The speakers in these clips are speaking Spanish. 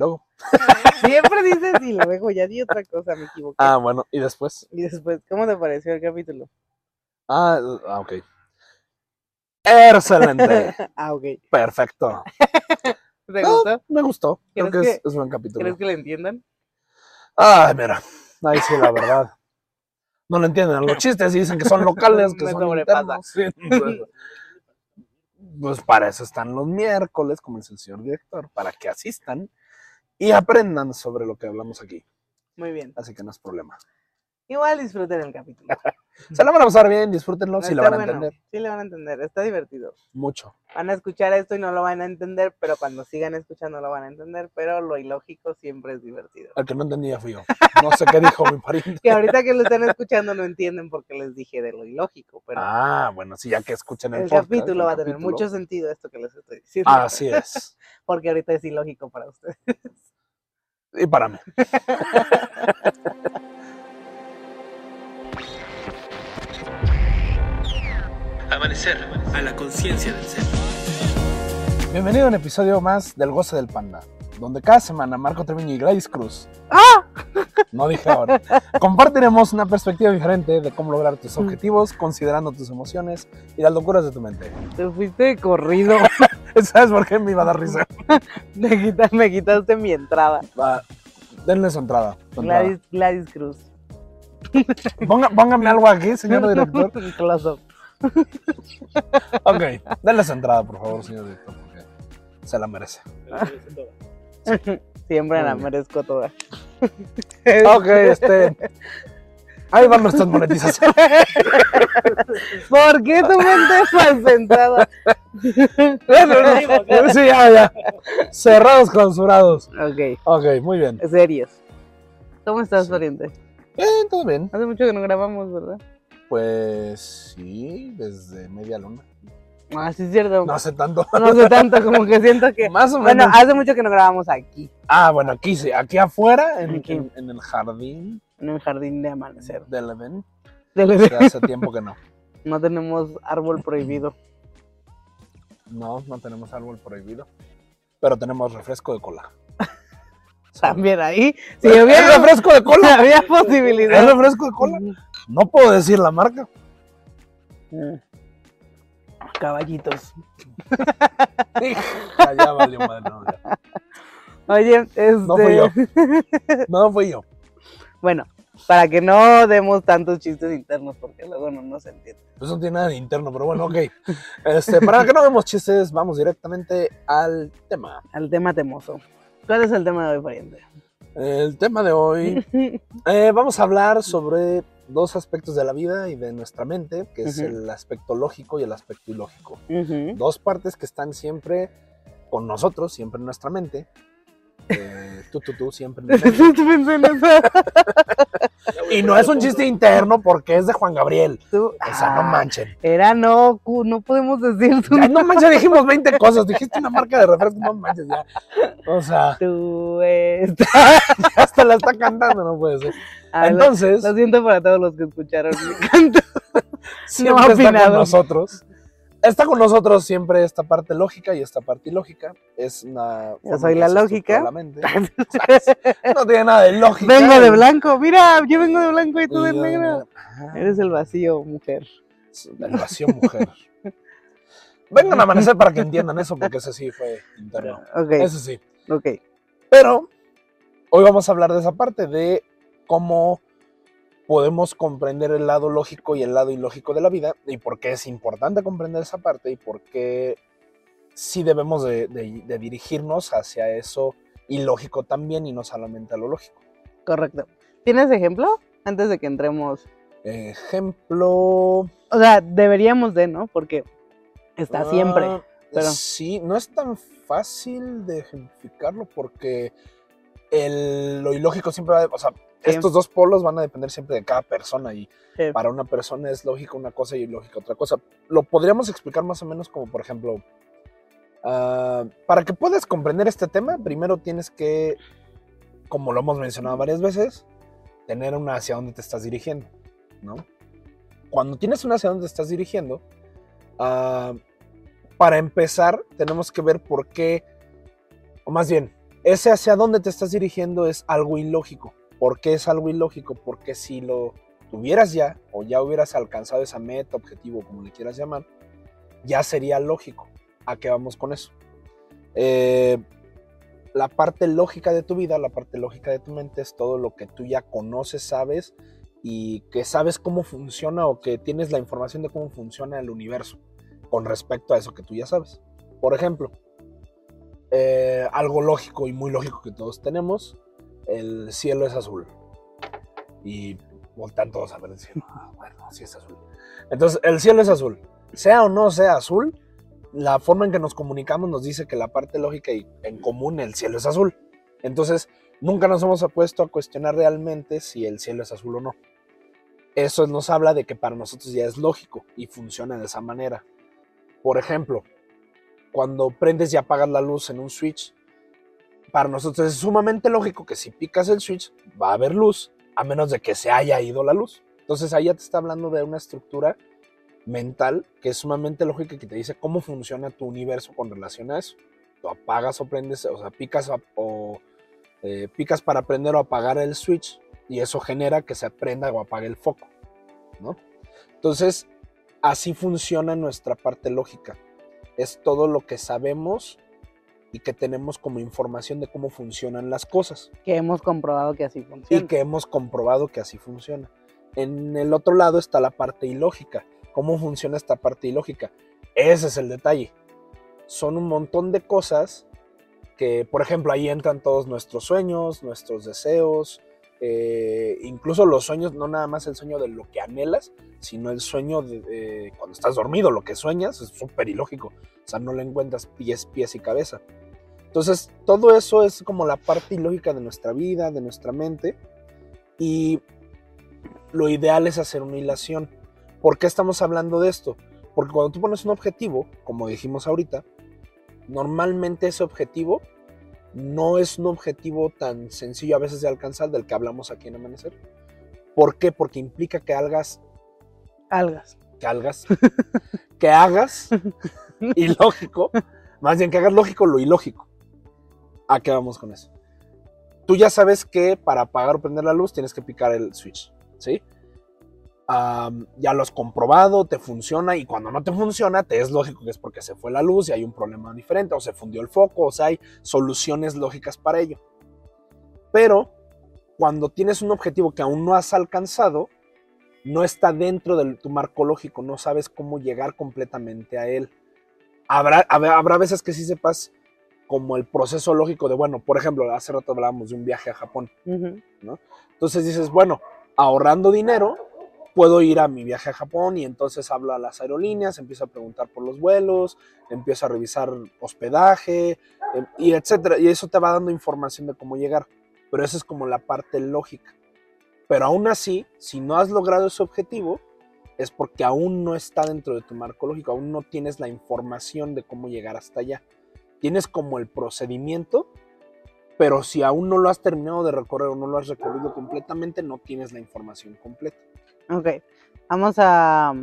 luego. Siempre dices y luego ya di otra cosa, me equivoqué. Ah, bueno, y después. Y después, ¿cómo te pareció el capítulo? Ah, ah, ok. Excelente. ah, ok. Perfecto. ¿Te Ah, gustó? me gustó. Creo ¿Crees que es, es buen capítulo. ¿Crees que le entiendan? Ay, mira. Ahí sí, la verdad. No lo entienden los chistes y dicen que son locales, que Me son internos. Sí, pues, pues para eso están los miércoles, como dice el señor director, para que asistan y aprendan sobre lo que hablamos aquí. Muy bien. Así que no es problema. Igual disfruten el capítulo. Se la van a pasar bien, disfrútenlo, No, si lo van a bueno. entender. Sí le van a entender, está divertido. Mucho. Van a escuchar esto y no lo van a entender, pero cuando sigan escuchando lo van a entender, pero lo ilógico siempre es divertido. El que no entendía fui yo. No sé qué dijo mi pariente. Que ahorita que lo están escuchando no entienden por qué les dije de lo ilógico, pero Ah, bueno, sí, ya que escuchen el, el podcast, capítulo el va a tener capítulo. mucho sentido esto que les estoy diciendo. Así es. Porque ahorita es ilógico para ustedes. Y para mí. Amanecer a la conciencia del ser. Bienvenido a un episodio más del Goce del Panda, donde cada semana Marco Treviño y Gladys Cruz, ¡Ah! no dije ahora, compartiremos una perspectiva diferente de cómo lograr tus objetivos, considerando tus emociones y las locuras de tu mente. Te fuiste de corrido. ¿Sabes por qué me iba a dar risa? me, quita- me quitaste mi entrada. Va, denle su entrada. su entrada. Gladys, Gladys Cruz. Ponga- póngame algo aquí, señor director. Close up. Ok, denle su entrada, por favor, señor director, porque se la merece. Siempre la merezco toda. Ok, este. Ahí van nuestras monetizaciones. ¿Por qué tu mente? Bueno, no, sí, ya, ya. Cerrados, clausurados. Ok, Ok, muy bien. serios. ¿Cómo estás, Sí. pariente? Bien, todo bien. Hace mucho que no grabamos, ¿verdad? Pues sí, desde media luna. Ah, sí es cierto. No hace tanto. No sé tanto, como que siento que... Más o Bueno, menos. hace mucho que no grabamos aquí, Ah, bueno, aquí sí. Aquí afuera, en, Aquí. en- en el jardín en el jardín de amanecer. del Edén. Del- que hace tiempo que no. No tenemos árbol prohibido. No, no tenemos árbol prohibido. Pero tenemos refresco de cola. También ahí. Si ¿Es hubiera, refresco de cola? había ¿Es posibilidad. refresco de cola? No puedo decir la marca. Mm. Caballitos. Ya, ya valió madre. Oye, este... No fui yo. No fui yo. Bueno, para que no demos tantos chistes internos, porque luego no nos entiende. Eso no tiene nada de interno, pero bueno, ok. Este, para que no vemos chistes, vamos directamente al tema. Al tema temoso. ¿Cuál es el tema de hoy, pariente? El tema de hoy, eh, vamos a hablar sobre dos aspectos de la vida y de nuestra mente, que es el aspecto lógico y el aspecto ilógico. Dos partes que están siempre con nosotros, siempre en nuestra mente. Eh, tú, tú, tú, siempre. Y no es un chiste interno porque es de Juan Gabriel. Tú- O sea, no Ah, manchen. Era no, no podemos decir tu, Ya, no manches, dijimos 20 cosas. Dijiste una marca de refresco, no manches ya. O sea, tu esta- hasta la está cantando, no puede ser. Ah, lo- Entonces, Lo siento para todos los que escucharon mi canto. siempre no está con nosotros. Está con nosotros siempre esta parte lógica y esta parte ilógica. Es una. Yo soy la lógica. la mente. No tiene nada de lógica. Vengo de blanco, mira, yo vengo de blanco y tú de negro. Ah, Eres el vacío, mujer. El vacío mujer. Vengan a amanecer para que entiendan eso, porque ese sí fue interno. Ok, Ese sí. ok. Pero hoy vamos a hablar de esa parte, de cómo podemos comprender el lado lógico y el lado ilógico de la vida, y por qué es importante comprender esa parte, y por qué sí debemos de, de- de dirigirnos hacia eso ilógico también, y no solamente a lo lógico. Correcto. ¿Tienes ejemplo? Antes de que entremos. Ejemplo... O sea, deberíamos de, ¿no? Porque está siempre. Ah, pero- Sí, no es tan fácil de ejemplificarlo porque el- lo ilógico siempre va a... O sea, Sí. estos dos polos van a depender siempre de cada persona y Sí. para una persona es lógico una cosa y ilógica otra cosa. Lo podríamos explicar más o menos como, por ejemplo, ah, para que puedas comprender este tema, primero tienes que, como lo hemos mencionado varias veces, tener una hacia dónde te estás dirigiendo, ¿no? Cuando tienes una hacia dónde te estás dirigiendo, ah, para empezar tenemos que ver por qué, o más bien, ese hacia dónde te estás dirigiendo es algo ilógico. ¿Por qué es algo ilógico? Porque si lo tuvieras ya, o ya hubieras alcanzado esa meta, objetivo, como le quieras llamar, ya sería lógico. ¿A qué vamos con eso? Eh, la parte lógica de tu vida, la parte lógica de tu mente es todo lo que tú ya conoces, sabes y que sabes cómo funciona o que tienes la información de cómo funciona el universo con respecto a eso que tú ya sabes. Por ejemplo, eh, algo lógico y muy lógico que todos tenemos, el cielo es azul. Y voltean todos a ver el cielo. Ah, bueno, sí es azul. Entonces, el cielo es azul. Sea o no sea azul, la forma en que nos comunicamos nos dice que la parte lógica y en común el cielo es azul. Entonces, nunca nos hemos puesto a cuestionar realmente si el cielo es azul o no. Eso nos habla de que para nosotros ya es lógico y funciona de esa manera. Por ejemplo, cuando prendes y apagas la luz en un switch, para nosotros es sumamente lógico que si picas el switch va a haber luz, a menos de que se haya ido la luz. Entonces ahí ya te está hablando de una estructura mental que es sumamente lógica que te dice cómo funciona tu universo con relación a eso. Tú apagas o prendes, o sea, picas o eh, picas para prender o apagar el switch y eso genera que se prenda o apague el foco, ¿no? Entonces, así funciona nuestra parte lógica. Es todo lo que sabemos y que tenemos como información de cómo funcionan las cosas. Que hemos comprobado que así funciona. Y que hemos comprobado que así funciona. En el otro lado está la parte ilógica. ¿Cómo funciona esta parte ilógica? Ese es el detalle. Son un montón de cosas que, por ejemplo, ahí entran todos nuestros sueños, nuestros deseos, eh, incluso los sueños, no nada más el sueño de lo que anhelas, sino el sueño de, cuando estás dormido, lo que sueñas es súper ilógico. O sea, no le encuentras pies, pies y cabeza. Entonces, todo eso es como la parte ilógica de nuestra vida, de nuestra mente. Y lo ideal es hacer una hilación. ¿Por qué estamos hablando de esto? Porque cuando tú pones un objetivo, como dijimos ahorita, normalmente ese objetivo no es un objetivo tan sencillo a veces de alcanzar del que hablamos aquí en Amanecer. ¿Por qué? Porque implica que hagas. Algas. Que hagas. que hagas ilógico. Más bien que hagas lógico lo ilógico. ¿A qué vamos con eso? Tú ya sabes que para apagar o prender la luz tienes que picar el switch. ¿Sí? Ya lo has comprobado, te funciona y cuando no te funciona, te es lógico que es porque se fue la luz y hay un problema diferente o se fundió el foco, o sea, hay soluciones lógicas para ello. Pero cuando tienes un objetivo que aún no has alcanzado, no está dentro de tu marco lógico, no sabes cómo llegar completamente a él. Habrá, habrá veces que sí sepas como el proceso lógico de, bueno, por ejemplo, hace rato hablábamos de un viaje a Japón, ¿no? Entonces dices, bueno, ahorrando dinero, puedo ir a mi viaje a Japón y entonces hablo a las aerolíneas, empiezo a preguntar por los vuelos, empiezo a revisar hospedaje em, y etcétera. Y eso te va dando información de cómo llegar. Pero esa es como la parte lógica. Pero aún así, si no has logrado ese objetivo, es porque aún no está dentro de tu marco lógico, aún no tienes la información de cómo llegar hasta allá. Tienes como el procedimiento, pero si aún no lo has terminado de recorrer o no lo has recorrido completamente, no tienes la información completa. Ok, vamos a...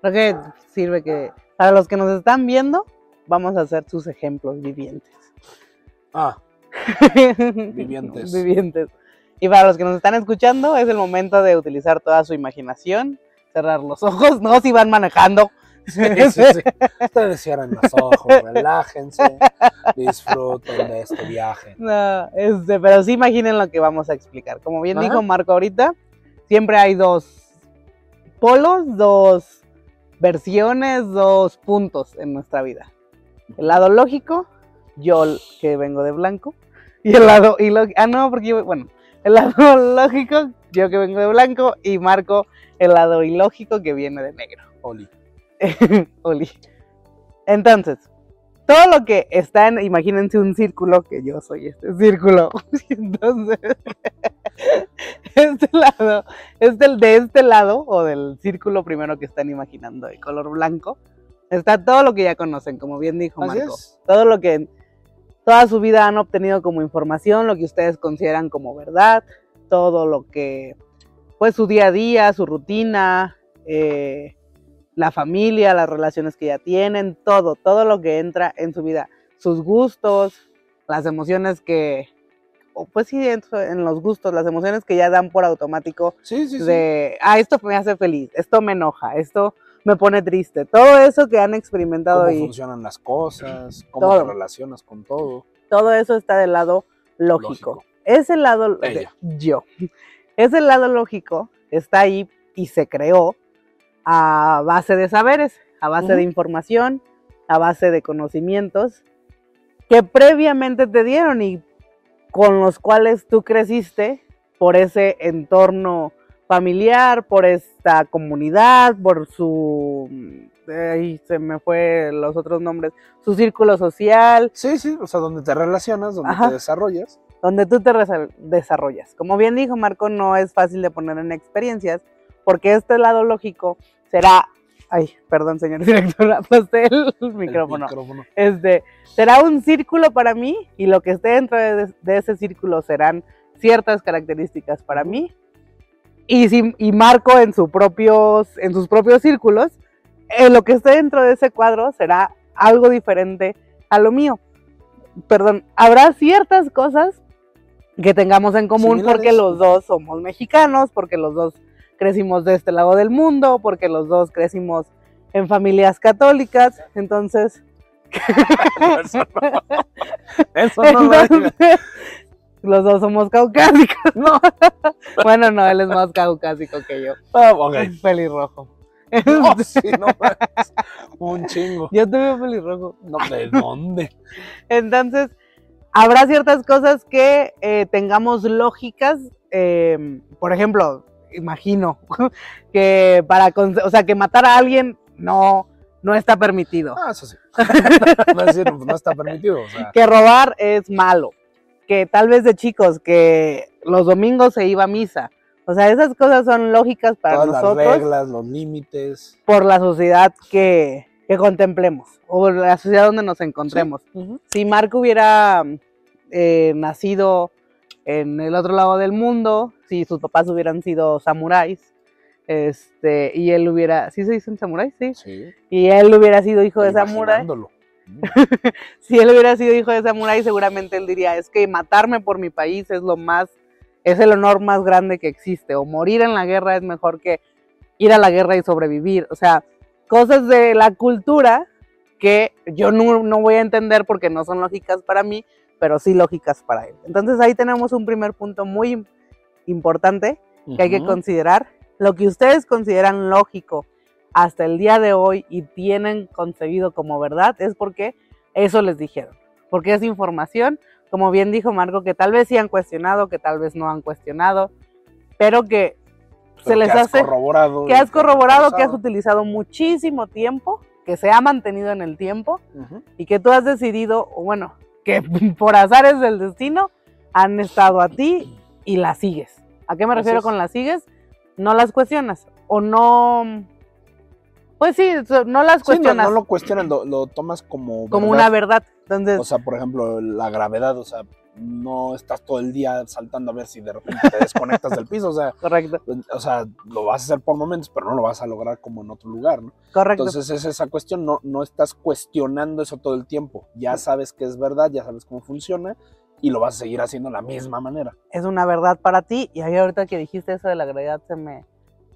Creo que sirve que para los que nos están viendo, vamos a hacer sus ejemplos vivientes. Ah, vivientes. vivientes. Y para los que nos están escuchando, es el momento de utilizar toda su imaginación, cerrar los ojos, no si van manejando. Sí, sí, sí. Ustedes cierran los ojos, relájense, disfruten de este viaje. No, este, pero sí imaginen lo que vamos a explicar. Como bien dijo Marco ahorita, siempre hay dos polos, dos versiones, dos puntos en nuestra vida. El lado lógico, yo que vengo de blanco, y el lado ilógico, ah no, porque yo, bueno, el lado lógico, yo que vengo de blanco, y Marco, el lado ilógico que viene de negro. Oli. Oli. Entonces, todo lo que está en, imagínense un círculo, que yo soy este círculo. Entonces, este lado, este, de este lado, o del círculo primero que están imaginando de color blanco, está todo lo que ya conocen, como bien dijo Marco. Todo lo que toda su vida han obtenido como información, lo que ustedes consideran como verdad, todo lo que, pues su día a día, su rutina, eh, la familia, las relaciones que ya tienen, todo, todo lo que entra en su vida, sus gustos, las emociones que, o pues sí, en, en los gustos, las emociones que ya dan por automático Sí, sí, sí. de, ah, esto me hace feliz, esto me enoja, esto me pone triste, todo eso que han experimentado Cómo y funcionan las cosas, cómo Todo. te relacionas con todo. todo eso está del lado lógico. Lógico. Ese lado de Ella. yo. Ese lado lógico está ahí y se creó a base de saberes, a base de información, a base de conocimientos que previamente te dieron y con los cuales tú creciste por ese entorno familiar, por esta comunidad, por su ahí se me fue los otros nombres, su círculo social, Sí, sí, o sea, donde te relacionas, donde Ajá. te desarrollas. donde tú te desarrollas. Como bien dijo Marco, no es fácil de poner en experiencias, porque este lado lógico será, ay, perdón, señor director, aposté el, el micrófono. micrófono. Este, será un círculo para mí y lo que esté dentro de, de ese círculo serán ciertas características para mí. Y, si, y Marco en, su propios, en sus propios círculos, eh, lo que esté dentro de ese cuadro será algo diferente a lo mío. Perdón, habrá ciertas cosas que tengamos en común Similares. porque los dos somos mexicanos, porque los dos crecimos de este lado del mundo, porque los dos crecimos en familias católicas, entonces Eso no, eso no entonces, los dos somos caucásicos. No. bueno, no, él es más caucásico que yo. Ah, ok. Pelirrojo. No, sí, no. Un chingo. Yo tuve pelirrojo. No, ¿de dónde? Entonces, habrá ciertas cosas que eh, tengamos lógicas. eh, por ejemplo, imagino que para, o sea, que matar a alguien no, no está permitido. Ah, eso sí. No, es decir, no está permitido. O sea, que robar es malo, que tal vez de chicos que los domingos se iba a misa. O sea, esas cosas son lógicas para todas las nosotros reglas, los límites. por la sociedad que, que contemplemos o la sociedad donde nos encontremos. Si Marco hubiera eh, nacido en el otro lado del mundo, si sus papás hubieran sido samuráis, este, y él hubiera, ¿sí se dicen samuráis? Sí. Sí. Y él hubiera sido hijo de samurái. Si él hubiera sido hijo de samurái, seguramente él diría, es que matarme por mi país es lo más, es el honor más grande que existe, o morir en la guerra es mejor que ir a la guerra y sobrevivir. O sea, cosas de la cultura que yo no, no voy a entender porque no son lógicas para mí, pero sí lógicas para él. Entonces ahí tenemos un primer punto muy importante que hay que considerar. Lo que ustedes consideran lógico hasta el día de hoy y tienen concebido como verdad es porque eso les dijeron. Porque es información, como bien dijo Marco, que tal vez sí han cuestionado, que tal vez no han cuestionado, pero que se les que hace corroborado. que has corroborado, que has utilizado muchísimo tiempo, que se ha mantenido en el tiempo y que tú has decidido, bueno, que por azares del destino han estado a ti y las sigues. ¿A qué me refiero con las sigues? No las cuestionas o no, pues sí, no las Sí, no, cuestionas no lo cuestionas, lo, lo tomas como. como verdad. una verdad. Entonces, O sea, por ejemplo, la gravedad, o sea, no estás todo el día saltando a ver si de repente te desconectas del piso, o sea, correcto, o sea, lo vas a hacer por momentos, pero no lo vas a lograr como en otro lugar, ¿no? correcto. Entonces es esa cuestión, no, no estás cuestionando eso todo el tiempo, ya sabes que es verdad, ya sabes cómo funciona y lo vas a seguir haciendo de la misma manera. es una verdad para ti. Y ahí ahorita que dijiste eso de la gravedad se me,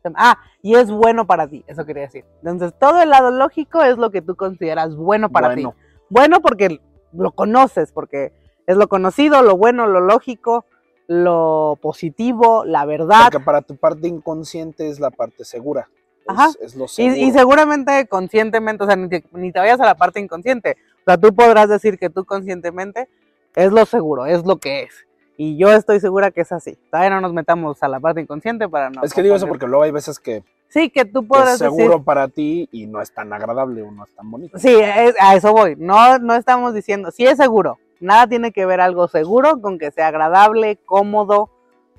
se me- Ah, y es bueno para ti, eso quería decir. Entonces, todo el lado lógico es lo que tú consideras bueno para bueno, ti. Bueno porque lo conoces, porque es lo conocido, lo bueno, lo lógico, lo positivo, la verdad. porque para tu parte inconsciente es la parte segura. Ajá. es lo seguro. y seguramente conscientemente, o sea, ni te, ni te vayas a la parte inconsciente. O sea, tú podrás decir que tú conscientemente es lo seguro, es lo que es. Y yo estoy segura que es así. Todavía no nos metamos a la parte inconsciente para no. es que digo eso porque luego hay veces que, Sí, que tú podrás es seguro decir. para ti y no es tan agradable o no es tan bonito. Sí, es- a eso voy. No, no estamos diciendo. Sí es seguro. Nada tiene que ver algo seguro con que sea agradable, cómodo,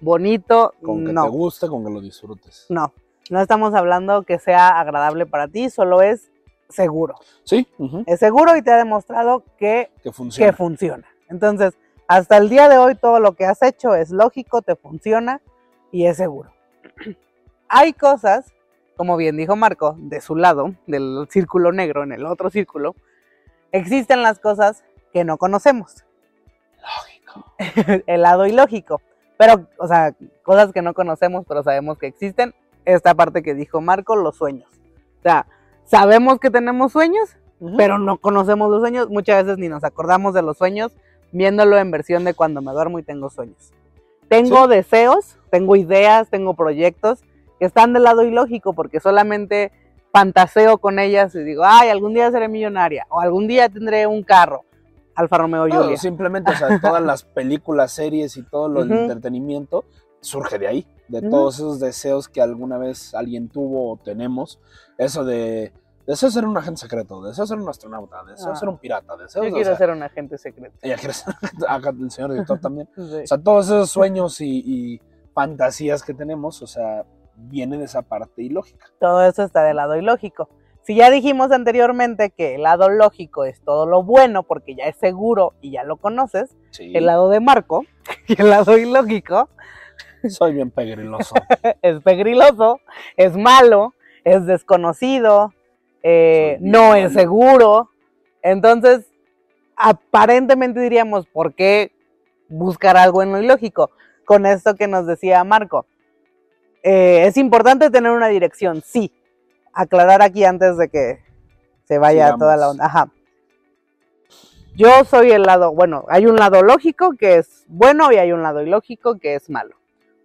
bonito. Con que no, te guste, con que lo disfrutes. no. No estamos hablando que sea agradable para ti, solo es seguro. Sí, Es seguro y te ha demostrado que, que funciona. que funciona. Entonces, hasta el día de hoy todo lo que has hecho es lógico, te funciona y es seguro. Hay cosas, como bien dijo Marco, de su lado, del círculo negro, en el otro círculo, existen las cosas que no conocemos. el lado ilógico. Pero, o sea, cosas que no conocemos, pero sabemos que existen. Esta parte que dijo Marco, los sueños. O sea, sabemos que tenemos sueños, pero no conocemos los sueños. Muchas veces ni nos acordamos de los sueños, viéndolo en versión de cuando me duermo y tengo sueños. Tengo deseos, tengo ideas, tengo proyectos que están del lado ilógico porque solamente fantaseo con ellas y digo, ay, algún día seré millonaria o algún día tendré un carro. Alfa Romeo No, Julia. simplemente, o sea, todas las películas, series y todo lo del entretenimiento surge de ahí, de todos esos deseos que alguna vez alguien tuvo o tenemos. Eso de deseo ser un agente secreto, deseo ser un astronauta, deseo Ah. ser un pirata, deseo Yo o quiero sea, ser un agente secreto. ella quiere ser acá el señor director también. Sí. O sea, todos esos sueños y, y fantasías que tenemos, o sea, vienen de esa parte ilógica. Todo eso está del lado ilógico. Si ya dijimos anteriormente que el lado lógico es todo lo bueno porque ya es seguro y ya lo conoces, Sí, el lado de Marco y el lado ilógico soy bien pegriloso. es pegriloso, es malo, es desconocido, eh, no es seguro. Entonces, aparentemente diríamos, ¿por qué buscar algo en lo ilógico? Con esto que nos decía Marco. Eh, es importante tener una dirección, sí. Aclarar aquí antes de que se vaya Sigamos. toda la onda. Ajá. Yo soy el lado, bueno, hay un lado lógico que es bueno y hay un lado ilógico que es malo.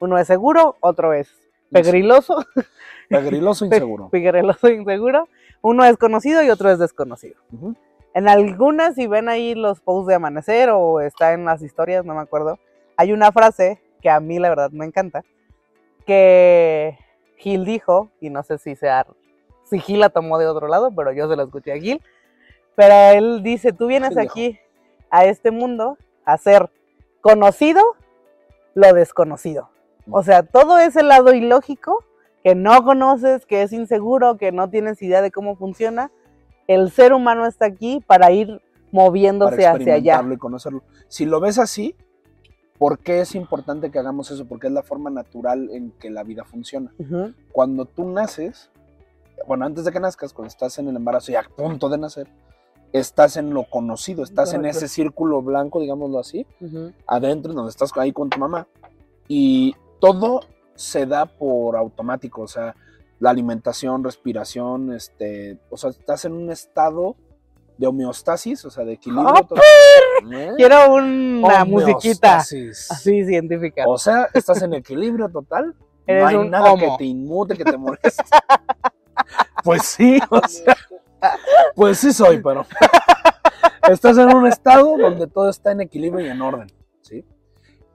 Uno es seguro, otro es pegriloso, Pegriloso inseguro. pegriloso e inseguro. Uno es conocido y otro es desconocido. En algunas, si ven ahí los posts de amanecer o está en las historias, no me acuerdo, hay una frase que a mí la verdad me encanta, que Gil dijo, y no sé si sea, si Gil la tomó de otro lado, pero yo se la escuché a Gil, pero él dice, tú vienes aquí a este mundo a ser conocido lo desconocido. O sea, todo ese lado ilógico que no conoces, que es inseguro, que no tienes idea de cómo funciona, el ser humano está aquí para ir moviéndose para hacia allá. y conocerlo. Si lo ves así, ¿por qué es importante que hagamos eso? Porque es la forma natural en que la vida funciona. Cuando tú naces, bueno, antes de que nazcas, cuando estás en el embarazo y a punto de nacer, estás en lo conocido, estás en ese círculo blanco, digámoslo así, ujú. adentro, en donde estás ahí con tu mamá. Y todo se da por automático, o sea, la alimentación, respiración, este, o sea, estás en un estado de homeostasis, o sea, de equilibrio. ¡Ah, total. ¿Eh? Quiero una musiquita Homeostasis. así científica. O sea, estás en equilibrio total. Eres no hay nada homo. que te inmute, que te moleste. pues sí, o sea, pues sí soy, pero estás en un estado donde todo está en equilibrio y en orden, ¿sí?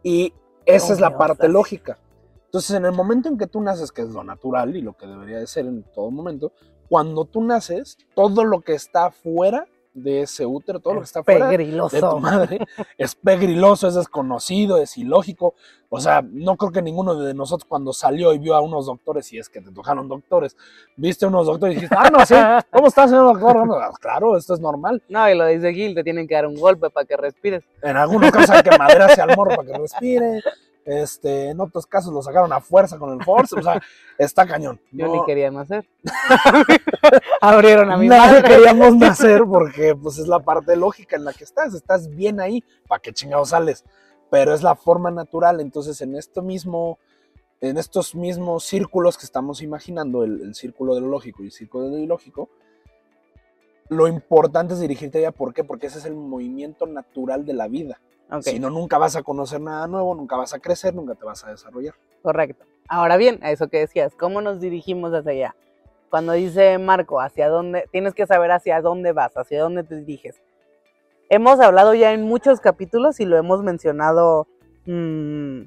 Y esa es la parte lógica. Entonces, en el momento en que tú naces, que es lo natural y lo que debería de ser en todo momento, cuando tú naces, todo lo que está afuera de ese útero, todo lo que está afuera de tu madre es pegriloso, es desconocido, es ilógico. O sea, no creo que ninguno de nosotros cuando salió y vio a unos doctores, si es que te tocaron doctores, viste a unos doctores y dijiste, ah, no, sí, ¿cómo estás, señor doctor? Claro, esto es normal. No, y lo dice Gil, te tienen que dar un golpe para que respires. En algunos casos hay que maderarse al morro para que respire. Este, en otros casos lo sacaron a fuerza con el force. O sea, está cañón. Yo No- ni quería nacer. Abrieron a mi Nadie madre. queríamos nacer porque pues es la parte lógica en la que estás, estás bien ahí, ¿para qué chingados sales? Pero es la forma natural, entonces en esto mismo, en estos mismos círculos que estamos imaginando, el, el círculo de lo lógico y el círculo de lo ilógico, lo importante es dirigirte allá, ¿por qué? Porque ese es el movimiento natural de la vida. Ok, Si no, nunca vas a conocer nada nuevo, nunca vas a crecer, nunca te vas a desarrollar. correcto. Ahora bien, a eso que decías, ¿cómo nos dirigimos hacia allá? Cuando dice Marco, hacia dónde, tienes que saber hacia dónde vas, hacia dónde te diriges. Hemos hablado ya en muchos capítulos y lo hemos mencionado, mm,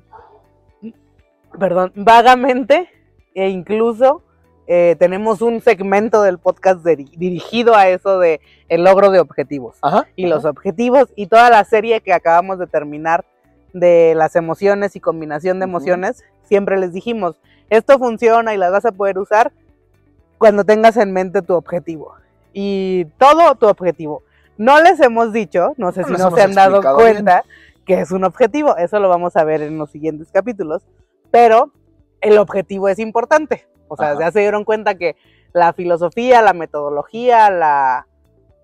perdón, vagamente e incluso eh, tenemos un segmento del podcast diri- dirigido a eso de el logro de objetivos Ajá. y los objetivos y toda la serie que acabamos de terminar de las emociones y combinación de emociones, siempre les dijimos, esto funciona y las vas a poder usar cuando tengas en mente tu objetivo. Y todo tu objetivo. No les hemos dicho, no sé No si no se han dado cuenta que es un objetivo, eso lo vamos a ver en los siguientes capítulos, pero el objetivo es importante. O sea, Ajá. ya se dieron cuenta que la filosofía, la metodología, la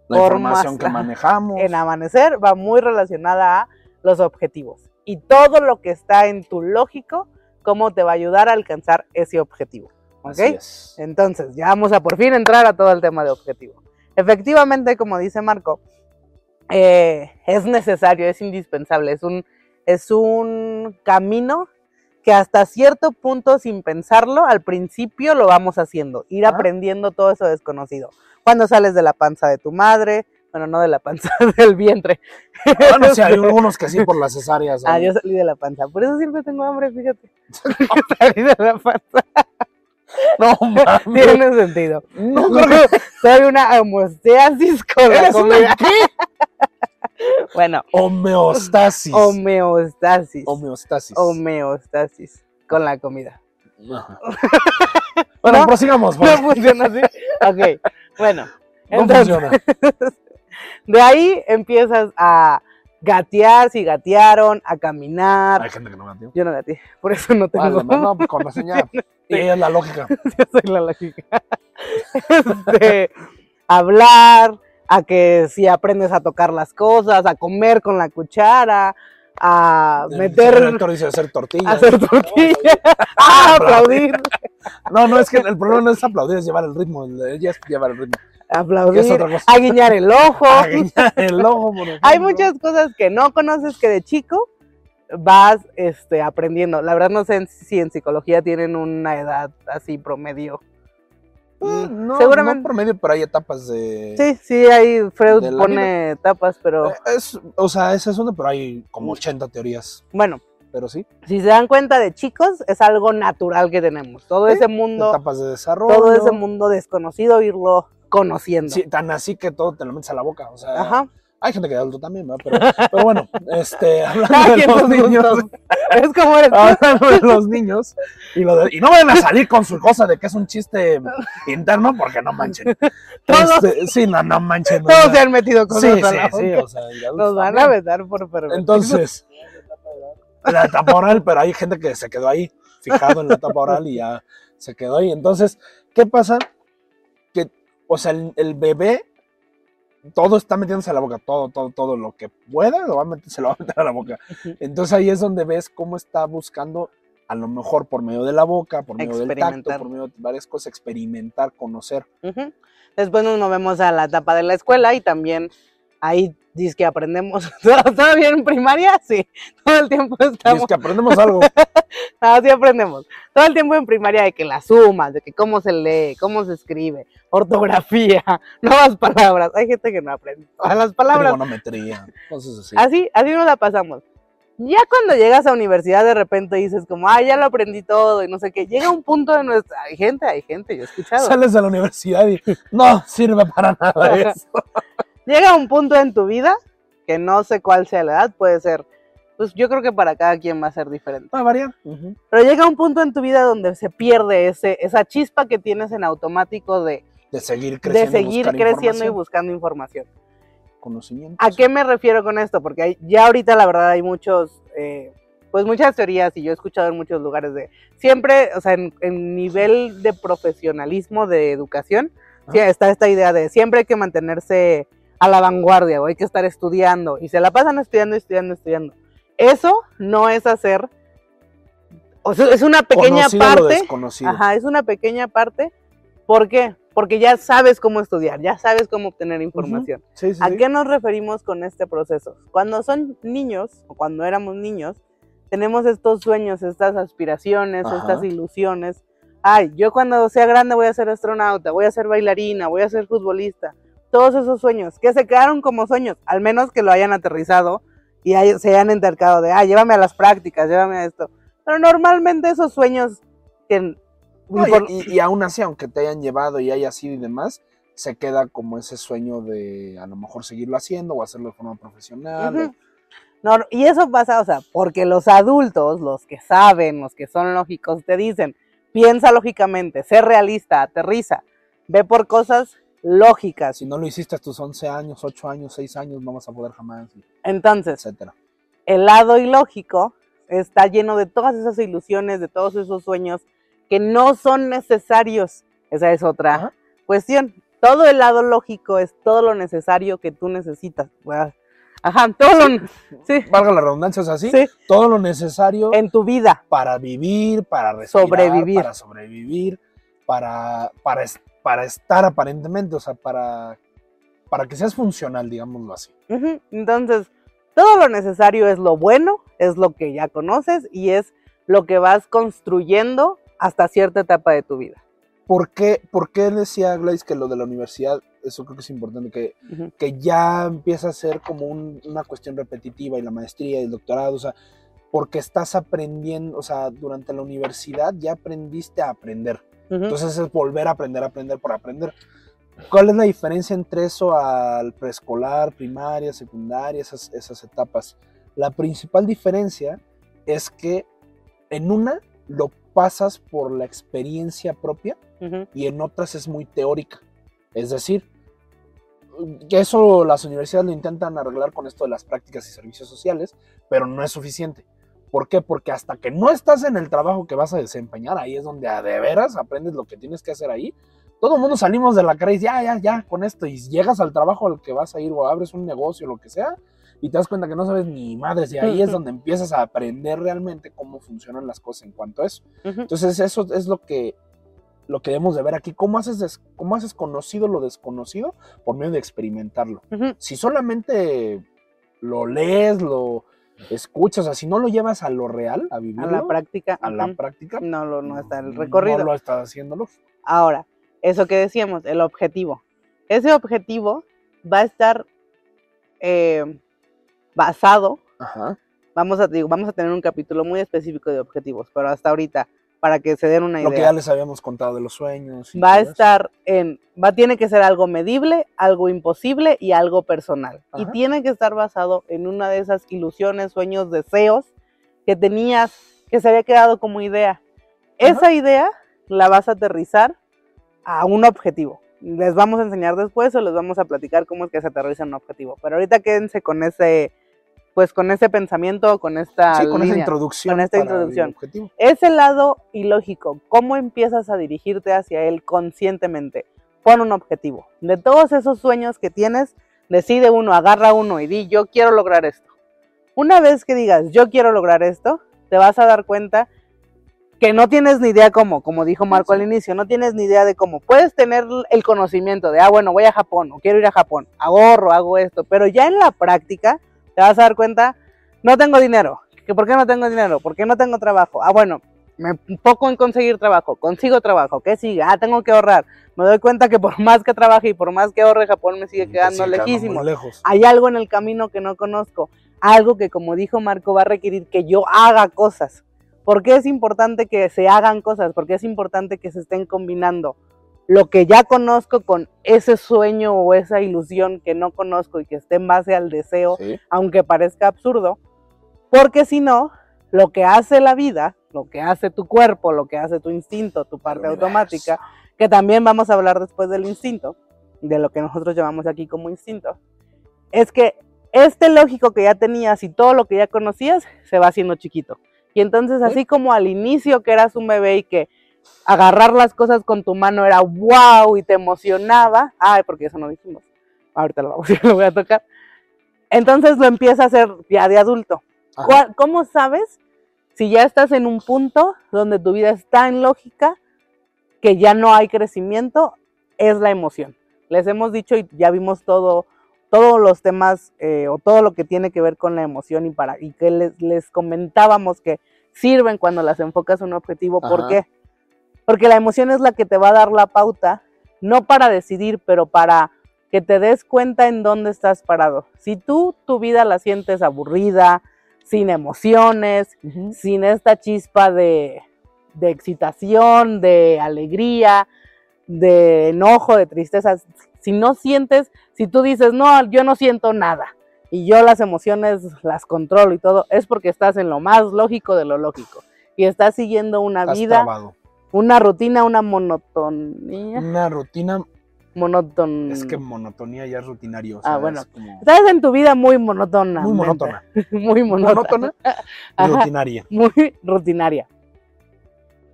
La información que manejamos. en Amanecer va muy relacionada a los objetivos. y todo lo que está en tu lógico, cómo te va a ayudar a alcanzar ese objetivo. ¿Ok? Entonces, ya vamos a por fin entrar a todo el tema de objetivo. Efectivamente, como dice Marco, eh, es necesario, es indispensable, es un, es un camino que hasta cierto punto, sin pensarlo, al principio lo vamos haciendo, ir aprendiendo todo eso desconocido. Cuando sales de la panza de tu madre, bueno, no de la panza, del vientre. Bueno, sí, hay algunos que sí por las cesáreas. Ah, yo salí de la panza, por eso siempre tengo hambre, fíjate. salí de la panza. No, mames. Tiene sentido. No, creo que... Soy una homeostasis con la comida. qué? Bueno. Homeostasis. Homeostasis. Homeostasis. Homeostasis con la comida. bueno, prosigamos. No funciona así. Ok, bueno. entonces, De ahí empiezas a gatear, si gatearon, a caminar. Hay gente que no gateó. Yo no gateé, por eso no tengo. Vale, no, pues con la señal. Y es la lógica. Yo soy la lógica. Este, hablar, a que si aprendes a tocar las cosas, a comer con la cuchara, a meter. El director dice hacer tortillas. Hacer tortillas. ah, aplaudir. No, no, es que el problema no es aplaudir, es llevar el ritmo. Ella es llevar el ritmo. Aplaudir, a guiñar el ojo. A guiñar el ojo, por Hay muchas cosas que no conoces que de chico vas este, aprendiendo. La verdad no sé si en psicología tienen una edad así promedio. Ah, no, Seguramente. no promedio, pero hay etapas de. Sí, sí, ahí Freud pone etapas, pero. Eh, es, o sea, esa es una, pero hay como 80 teorías. Bueno. Pero sí. Si se dan cuenta de chicos, es algo natural que tenemos. Todo ese mundo. Etapas de desarrollo. Todo ese mundo desconocido, irlo conociendo. Sí, tan así que todo te lo metes a la boca. O sea. Ajá. Hay gente que da adulto también, ¿verdad? Pero, pero bueno, este, hablando de los niños. Es como eres. Hablando de los niños. Y, lo y, no vayan a salir con su cosa de que es un chiste interno, porque no manchen. Todos. Este, sí, no, no manchen. Todos se han metido con sí, sí, sí, o sea, Nos van a vetar por pervertidos. Entonces, la etapa oral, pero hay gente que se quedó ahí, fijado en la etapa oral y ya se quedó ahí. Entonces, ¿qué pasa? Que, o sea, el, el bebé todo está metiéndose a la boca, todo, todo, todo lo que pueda lo va a meter, se lo va a meter a la boca. Entonces ahí es donde ves cómo está buscando, a lo mejor por medio de la boca, por medio del tacto, por medio de varias cosas, experimentar, conocer. Después nos movemos a la etapa de la escuela y también ahí dice que aprendemos. ¿Todavía en primaria? Sí, todo el tiempo estamos. Dice que aprendemos algo. no, sí aprendemos. Todo el tiempo en primaria de que las sumas, de que cómo se lee, cómo se escribe, ortografía, nuevas palabras. Hay gente que no aprende. A las palabras. Trigonometría, cosas así. Así, así nos la pasamos. Ya cuando llegas a universidad de repente dices como, ah, ya lo aprendí todo y no sé qué. Llega un punto de nuestra... Hay gente, hay gente, yo he escuchado. Sales de la universidad y no sirve para nada eso. Llega un punto en tu vida, que no sé cuál sea la edad, puede ser, pues yo creo que para cada quien va a ser diferente. Va a variar. Pero llega un punto en tu vida donde se pierde ese, esa chispa que tienes en automático de, de seguir creciendo, de seguir creciendo y buscando información. Conocimiento. ¿A qué me refiero con esto? Porque hay, ya ahorita la verdad hay muchos, eh, pues muchas teorías y yo he escuchado en muchos lugares de, siempre, o sea, en, en nivel de profesionalismo de educación, sí, está esta idea de siempre hay que mantenerse a la vanguardia o hay que estar estudiando y se la pasan estudiando, estudiando, estudiando. Eso no es hacer, o sea, es una pequeña parte. Ajá, es una pequeña parte. ¿Por qué? Porque ya sabes cómo estudiar, ya sabes cómo obtener información. ¿A qué nos referimos con este proceso? Cuando son niños o cuando éramos niños, tenemos estos sueños, estas aspiraciones, estas ilusiones. Ay, yo cuando sea grande voy a ser astronauta, voy a ser bailarina, voy a ser futbolista todos esos sueños, que se quedaron como sueños, al menos que lo hayan aterrizado y se hayan entercado de, ah, llévame a las prácticas, llévame a esto. Pero normalmente esos sueños que... y, aún así, aunque te hayan llevado y haya sido y demás, se queda como ese sueño de a lo mejor seguirlo haciendo o hacerlo de forma profesional. no, y eso pasa, o sea, porque los adultos, los que saben, los que son lógicos, te dicen, piensa lógicamente, sé realista, aterriza, ve por cosas lógicas. Si no lo hiciste a tus 11 años, 8 años, 6 años, no vas a poder jamás. Entonces, el lado ilógico está lleno de todas esas ilusiones, de todos esos sueños que no son necesarios. Esa es otra cuestión. Todo el lado lógico es todo lo necesario que tú necesitas. Ajá, todo lo, sí, valga la redundancia, es así, sí, todo lo necesario en tu vida. para vivir, para respirar, Sobrevivir. para sobrevivir, para, para, para estar aparentemente, o sea, para, para que seas funcional, digámoslo así. Entonces, todo lo necesario es lo bueno, es lo que ya conoces y es lo que vas construyendo hasta cierta etapa de tu vida. ¿Por qué, por qué decía Gladys que lo de la universidad, eso creo que es importante, que, que ya empieza a ser como un- una cuestión repetitiva y la maestría y el doctorado, o sea, porque estás aprendiendo, o sea, durante la universidad ya aprendiste a aprender. Entonces es volver a aprender, aprender por aprender. ¿Cuál es la diferencia entre eso al preescolar, primaria, secundaria, esas, esas etapas? La principal diferencia es que en una lo pasas por la experiencia propia y en otras es muy teórica. Es decir, que eso las universidades lo intentan arreglar con esto de las prácticas y servicios sociales, pero no es suficiente. ¿Por qué? Porque hasta que no estás en el trabajo que vas a desempeñar, ahí es donde a de veras aprendes lo que tienes que hacer ahí. Todo el mundo salimos de la carrera y ya, ya, ya, con esto, y llegas al trabajo al que vas a ir o abres un negocio, lo que sea, y te das cuenta que no sabes ni madres, y ahí es donde empiezas a aprender realmente cómo funcionan las cosas en cuanto a eso. Entonces eso es lo que, lo que debemos de ver aquí. ¿Cómo haces, ¿Cómo haces conocido lo desconocido? Por medio de experimentarlo. Si solamente lo lees, lo escuchas, o sea, si no lo llevas a lo real, a A vivirlo, la práctica. a la práctica, No, lo, no está el recorrido. No lo estás haciéndolo. Ahora, eso que decíamos, el objetivo. Ese objetivo va a estar eh, basado, Ajá. vamos a, digo, vamos a tener un capítulo muy específico de objetivos, pero hasta ahorita, para que se den una Lo que idea, ya les habíamos contado de los sueños. y va a estar en, va, tiene que ser algo medible, algo imposible y algo personal. Y tiene que estar basado en una de esas ilusiones, sueños, deseos que tenías, que se había quedado como idea. Esa idea la vas a aterrizar a un objetivo. Les vamos a enseñar después o les vamos a platicar cómo es que se aterriza en un objetivo. Pero ahorita quédense con ese, pues con ese pensamiento, con esta Sí, con esa introducción. con esta el introducción. Ese lado ilógico, ¿cómo empiezas a dirigirte hacia él conscientemente? Pon un objetivo. De todos esos sueños que tienes, decide uno, agarra uno y di, yo quiero lograr esto. Una vez que digas, yo quiero lograr esto, te vas a dar cuenta que no tienes ni idea cómo, como dijo Marco al inicio, no tienes ni idea de cómo. Puedes tener el conocimiento de, ah, bueno, voy a Japón o quiero ir a Japón, ahorro, hago esto, pero ya en la práctica te vas a dar cuenta, no tengo dinero. ¿Que ¿Por qué no tengo dinero? ¿Por qué no tengo trabajo? Ah, bueno, me enfoco en conseguir trabajo, consigo trabajo, ¿qué sigue? Ah, tengo que ahorrar. Me doy cuenta que por más que trabaje y por más que ahorre, Japón me sigue quedando sigue quedando muy lejísimo. lejos. Hay algo en el camino que no conozco, algo que como dijo Marco va a requerir que yo haga cosas. ¿Por qué es importante que se hagan cosas? Porque es importante que se estén combinando lo que ya conozco con ese sueño o esa ilusión que no conozco y que esté en base al deseo Sí. aunque parezca absurdo, porque si no, lo que hace la vida, lo que hace tu cuerpo, lo que hace tu instinto, tu parte automática, que también vamos a hablar después del instinto, de lo que nosotros llamamos aquí como instinto, es que este lógico que ya tenías y todo lo que ya conocías se va haciendo chiquito. Y entonces, así como al inicio que eras un bebé y que agarrar las cosas con tu mano era wow y te emocionaba, ay, porque eso no dijimos, ahorita lo, vamos- lo voy a tocar, entonces lo empieza a hacer ya de adulto. Ajá. ¿Cuál- ¿Cómo sabes si ya estás en un punto donde tu vida está en lógica, que ya no hay crecimiento? Es la emoción. Les hemos dicho y ya vimos todo, todos los temas eh, o todo lo que tiene que ver con la emoción y para y que les, les comentábamos que sirven cuando las enfocas en un objetivo. ¿Por qué? Porque la emoción es la que te va a dar la pauta, no para decidir, pero para que te des cuenta en dónde estás parado. Si tú tu vida la sientes aburrida, sin emociones, sin esta chispa de, de excitación, de alegría, de enojo, de tristeza, si no sientes, si tú dices, no, yo no siento nada y yo las emociones las controlo y todo, es porque estás en lo más lógico de lo lógico y estás siguiendo una Estás vida, trabado. Una rutina, una monotonía, Una rutina, monoton... es que monotonía ya es rutinario. o sea, Ah, bueno. es como Estás en tu vida muy monótona. muy monótona. muy monótona. Monótona rutinaria. muy rutinaria.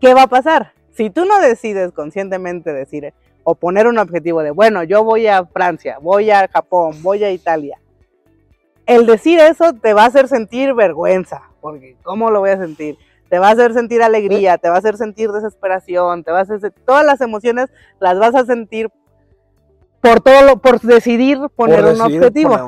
¿Qué va a pasar? Si tú no decides conscientemente decir o poner un objetivo de, bueno, yo voy a Francia, voy a Japón, voy a Italia, el decir eso te va a hacer sentir vergüenza, porque ¿cómo lo voy a sentir? Te va a hacer sentir alegría, te va a hacer sentir desesperación, te vas a hacer, todas las emociones las vas a sentir por todo lo, por decidir poner, un, objetivo,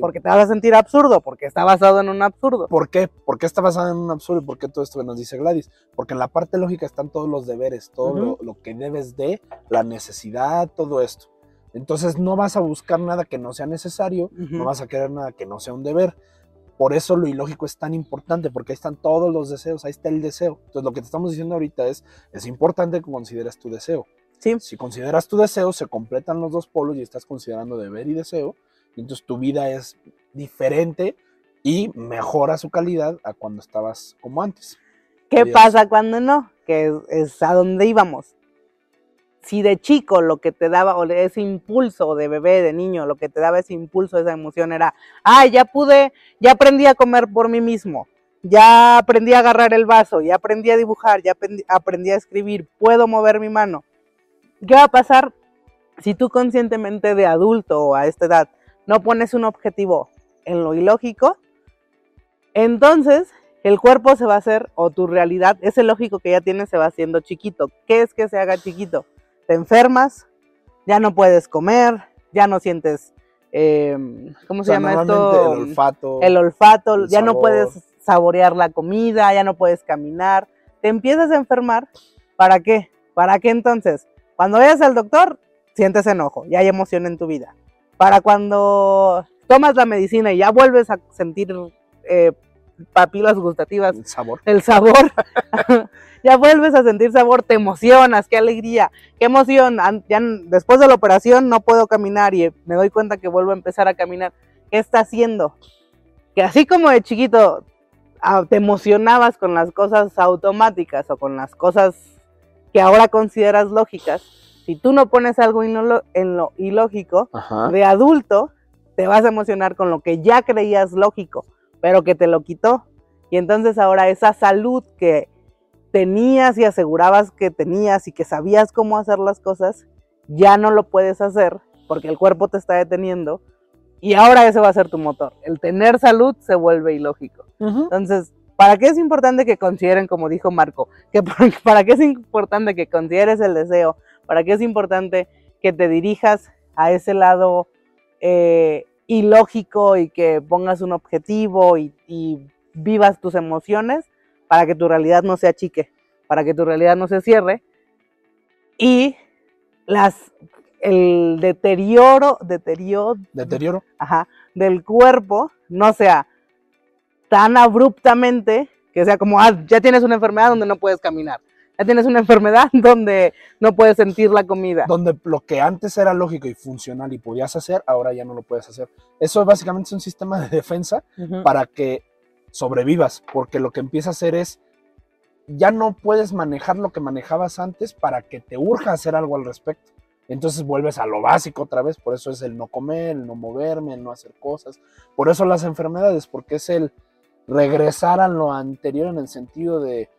Porque te vas a sentir absurdo, porque está basado en un absurdo. ¿Por qué? ¿Por qué está basado en un absurdo? ¿Y por qué todo esto que nos dice Gladys? Porque en la parte lógica están todos los deberes, todo lo, que debes de, la necesidad, todo esto. Entonces no vas a buscar nada que no sea necesario, no vas a querer nada que no sea un deber. Por eso lo ilógico es tan importante, porque ahí están todos los deseos, ahí está el deseo. Entonces lo que te estamos diciendo ahorita es, es importante que consideres tu deseo. Si consideras tu deseo, se completan los dos polos y estás considerando deber y deseo, entonces tu vida es diferente y mejora su calidad a cuando estabas como antes. ¿Qué pasa cuando no? Que es, a donde íbamos. Si de chico lo que te daba, o ese impulso de bebé, de niño, lo que te daba ese impulso, esa emoción era, ah, ya pude, ya aprendí a comer por mí mismo, ya aprendí a agarrar el vaso, ya aprendí a dibujar, ya aprendí a escribir, puedo mover mi mano ¿Qué va a pasar si tú conscientemente de adulto o a esta edad no pones un objetivo en lo ilógico? Entonces el cuerpo se va a hacer, o tu realidad, ese lógico que ya tienes se va haciendo chiquito. ¿Qué es que se haga chiquito? Te enfermas, ya no puedes comer, ya no sientes, em, ¿cómo se llama esto? El olfato. El olfato, ya no puedes saborear la comida, ya no puedes caminar. Te empiezas a enfermar. ¿Para qué? ¿Para qué entonces? Cuando vayas al doctor, sientes enojo, ya hay emoción en tu vida. Para cuando tomas la medicina y ya vuelves a sentir eh, papilas gustativas. El sabor. El sabor. ya vuelves a sentir sabor, te emocionas, qué alegría, qué emoción. Ya después de la operación no puedo caminar y me doy cuenta que vuelvo a empezar a caminar. ¿Qué está haciendo? Que así como de chiquito ah, te emocionabas con las cosas automáticas o con las cosas que ahora consideras lógicas, si tú no pones algo en lo ilógico, de adulto, te vas a emocionar con lo que ya creías lógico, pero que te lo quitó. Y entonces ahora esa salud que tenías y asegurabas que tenías y que sabías cómo hacer las cosas, ya no lo puedes hacer porque el cuerpo te está deteniendo y ahora ese va a ser tu motor. El tener salud se vuelve ilógico. Entonces, ¿Para qué es importante que consideren, como dijo Marco, que para qué es importante que consideres el deseo? ¿Para qué es importante que te dirijas a ese lado eh, ilógico y que pongas un objetivo y, vivas tus emociones para que tu realidad no se achique, para que tu realidad no se cierre y las el deterioro, deterioro, deterioro, ajá, del cuerpo no sea tan abruptamente que sea como, ah, ya tienes una enfermedad donde no puedes caminar. Ya tienes una enfermedad donde no puedes sentir la comida. Donde lo que antes era lógico y funcional y podías hacer, ahora ya no lo puedes hacer. Eso básicamente es un sistema de defensa para que sobrevivas, porque lo que empieza a hacer es, ya no puedes manejar lo que manejabas antes para que te urja hacer algo al respecto. Entonces vuelves a lo básico otra vez, por eso es el no comer, el no moverme, el no hacer cosas. Por eso las enfermedades, porque es el, regresar a lo anterior en el sentido de,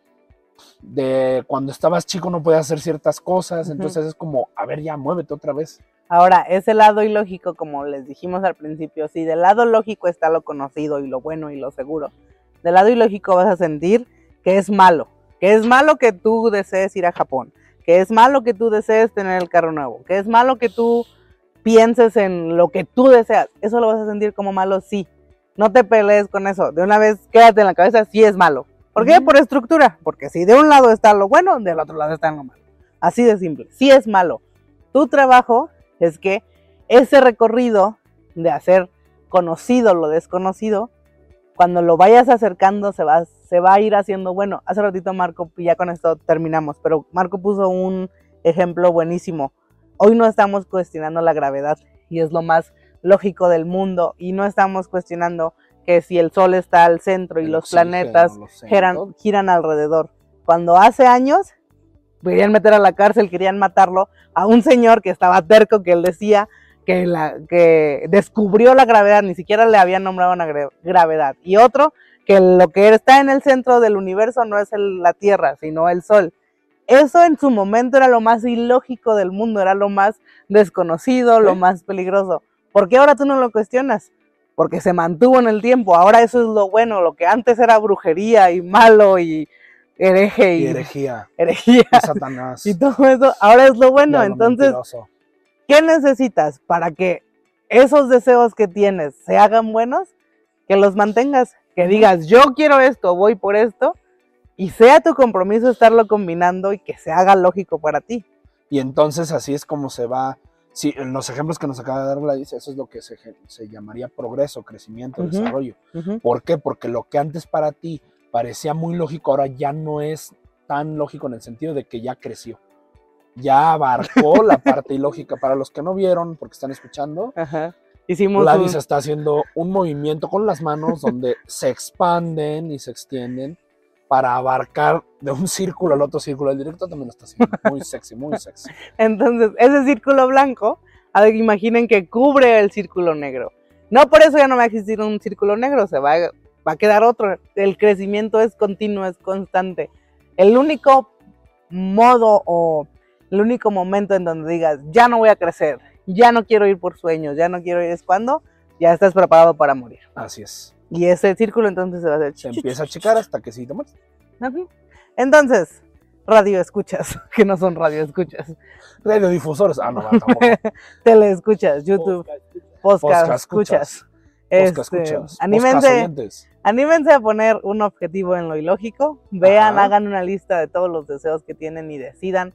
de cuando estabas chico no podías hacer ciertas cosas, entonces es como, a ver, ya muévete otra vez. Ahora, ese lado ilógico, como les dijimos al principio, si del lado lógico está lo conocido y lo bueno y lo seguro, del lado ilógico vas a sentir que es malo, que es malo que tú desees ir a Japón, que es malo que tú desees tener el carro nuevo, que es malo que tú pienses en lo que tú deseas, eso lo vas a sentir como malo, sí, no te pelees con eso. De una vez quédate en la cabeza si es malo. ¿Por qué? Por estructura. Porque si de un lado está lo bueno, del otro lado está lo malo. Así de simple. Si es malo. Tu trabajo es que ese recorrido de hacer conocido lo desconocido, cuando lo vayas acercando se va, se va a ir haciendo bueno. Hace ratito Marco, y ya con esto terminamos, pero Marco puso un ejemplo buenísimo. Hoy no estamos cuestionando la gravedad y es lo más lógico del mundo y no estamos cuestionando que si el Sol está al centro y los planetas giran, giran alrededor. Cuando hace años querían meter a la cárcel, querían matarlo a un señor que estaba terco, que él decía que, la, que descubrió la gravedad, ni siquiera le habían nombrado una gravedad. Y otro, que lo que está en el centro del universo no es la Tierra, sino el Sol. Eso en su momento era lo más ilógico del mundo, era lo más desconocido, lo más peligroso. ¿Por qué ahora tú no lo cuestionas? Porque se mantuvo en el tiempo. Ahora eso es lo bueno, lo que antes era brujería y malo y hereje y, Y herejía. herejía Y Satanás. y todo eso, ahora es lo bueno. Entonces, mentiroso. ¿qué necesitas para que esos deseos que tienes se hagan buenos? Que los mantengas, que digas, yo quiero esto, voy por esto, y sea tu compromiso estarlo combinando y que se haga lógico para ti. Y entonces así es como se va. Sí, en los ejemplos que nos acaba de dar Gladys, eso es lo que se, se llamaría progreso, crecimiento, desarrollo. ¿Por qué? Porque lo que antes para ti parecía muy lógico, ahora ya no es tan lógico en el sentido de que ya creció. Ya abarcó la parte ilógica. Para los que no vieron, porque están escuchando, Ajá. Hicimos Gladys un- está haciendo un movimiento con las manos donde se expanden y se extienden para abarcar de un círculo al otro círculo. El directo también está haciendo. Muy sexy, muy sexy. Entonces, ese círculo blanco, imaginen que cubre el círculo negro. No por eso ya no va a existir un círculo negro, se va, va a quedar otro. El crecimiento es continuo, es constante. El único modo o el único momento en donde digas, ya no voy a crecer, ya no quiero ir por sueños, ya no quiero ir, es cuando ya estás preparado para morir. Así es. Y ese círculo entonces se va a hacer Se empieza a achicar hasta que sí te mueres. Entonces, radio escuchas, que no son radio escuchas, Radiodifusores. Ah, no, tampoco. tele escuchas, YouTube, podcast, Podcast escuchas. Podcast Este, escuchas. Anímense, anímense a poner un objetivo en lo ilógico, vean, Ajá. hagan una lista de todos los deseos que tienen y decidan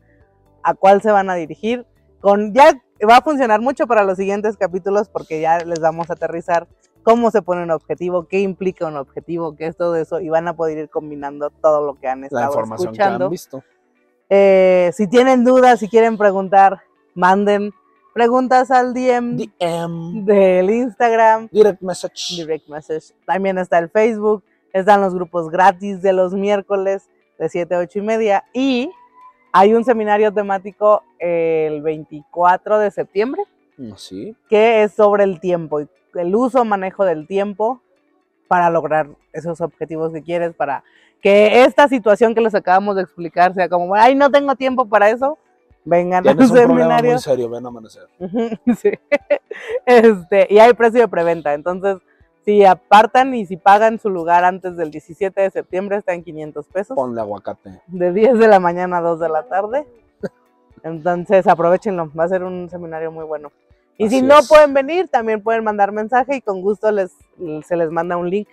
a cuál se van a dirigir. Con, ya va a funcionar mucho para los siguientes capítulos porque ya les vamos a aterrizar cómo se pone un objetivo, qué implica un objetivo, qué es todo eso, y van a poder ir combinando todo lo que han La estado información que escuchando. han visto. Eh, si tienen dudas, si quieren preguntar, manden preguntas al DM DM. del Instagram, Direct message. direct message. También está el Facebook, están los grupos gratis de los miércoles de 7 a 8 y media. Y hay un seminario temático el 24 de septiembre Mm, Sí. que es sobre el tiempo y el uso manejo del tiempo para lograr esos objetivos que quieres, para que esta situación que les acabamos de explicar sea como, ay, no tengo tiempo para eso, vengan Tienes un seminario. muy serio, ven a amanecer. Sí. Este, y hay precio de preventa, entonces si apartan y si pagan su lugar antes del 17 de septiembre está en 500 pesos, Ponle aguacate. de 10 de la mañana a 2 de la tarde. Entonces aprovechenlo, va a ser un seminario muy bueno. Y si no es. pueden venir, también pueden mandar mensaje y con gusto les se les manda un link.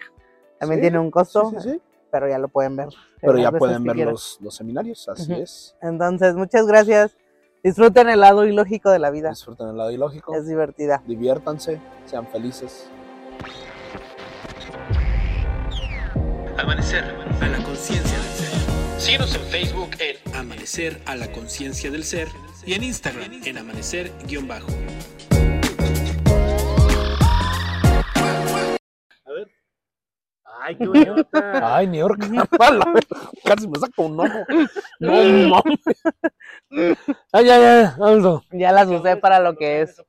También Sí, tiene un costo, Sí, sí, pero ya lo pueden ver. Pero ya pueden ver los, los seminarios, así es. Entonces, muchas gracias. Disfruten el lado ilógico de la vida. Disfruten el lado ilógico, Es divertida. diviértanse, sean felices. Amanecer a la conciencia del ser. Síguenos en Facebook en Amanecer a la conciencia del ser y en Instagram en amanecer-bajo. Ay, qué bonita. Ay, New York. Casi me saco un ojo. No mames. Ay, ay, ay, Aldo. Ya las usé para lo que es.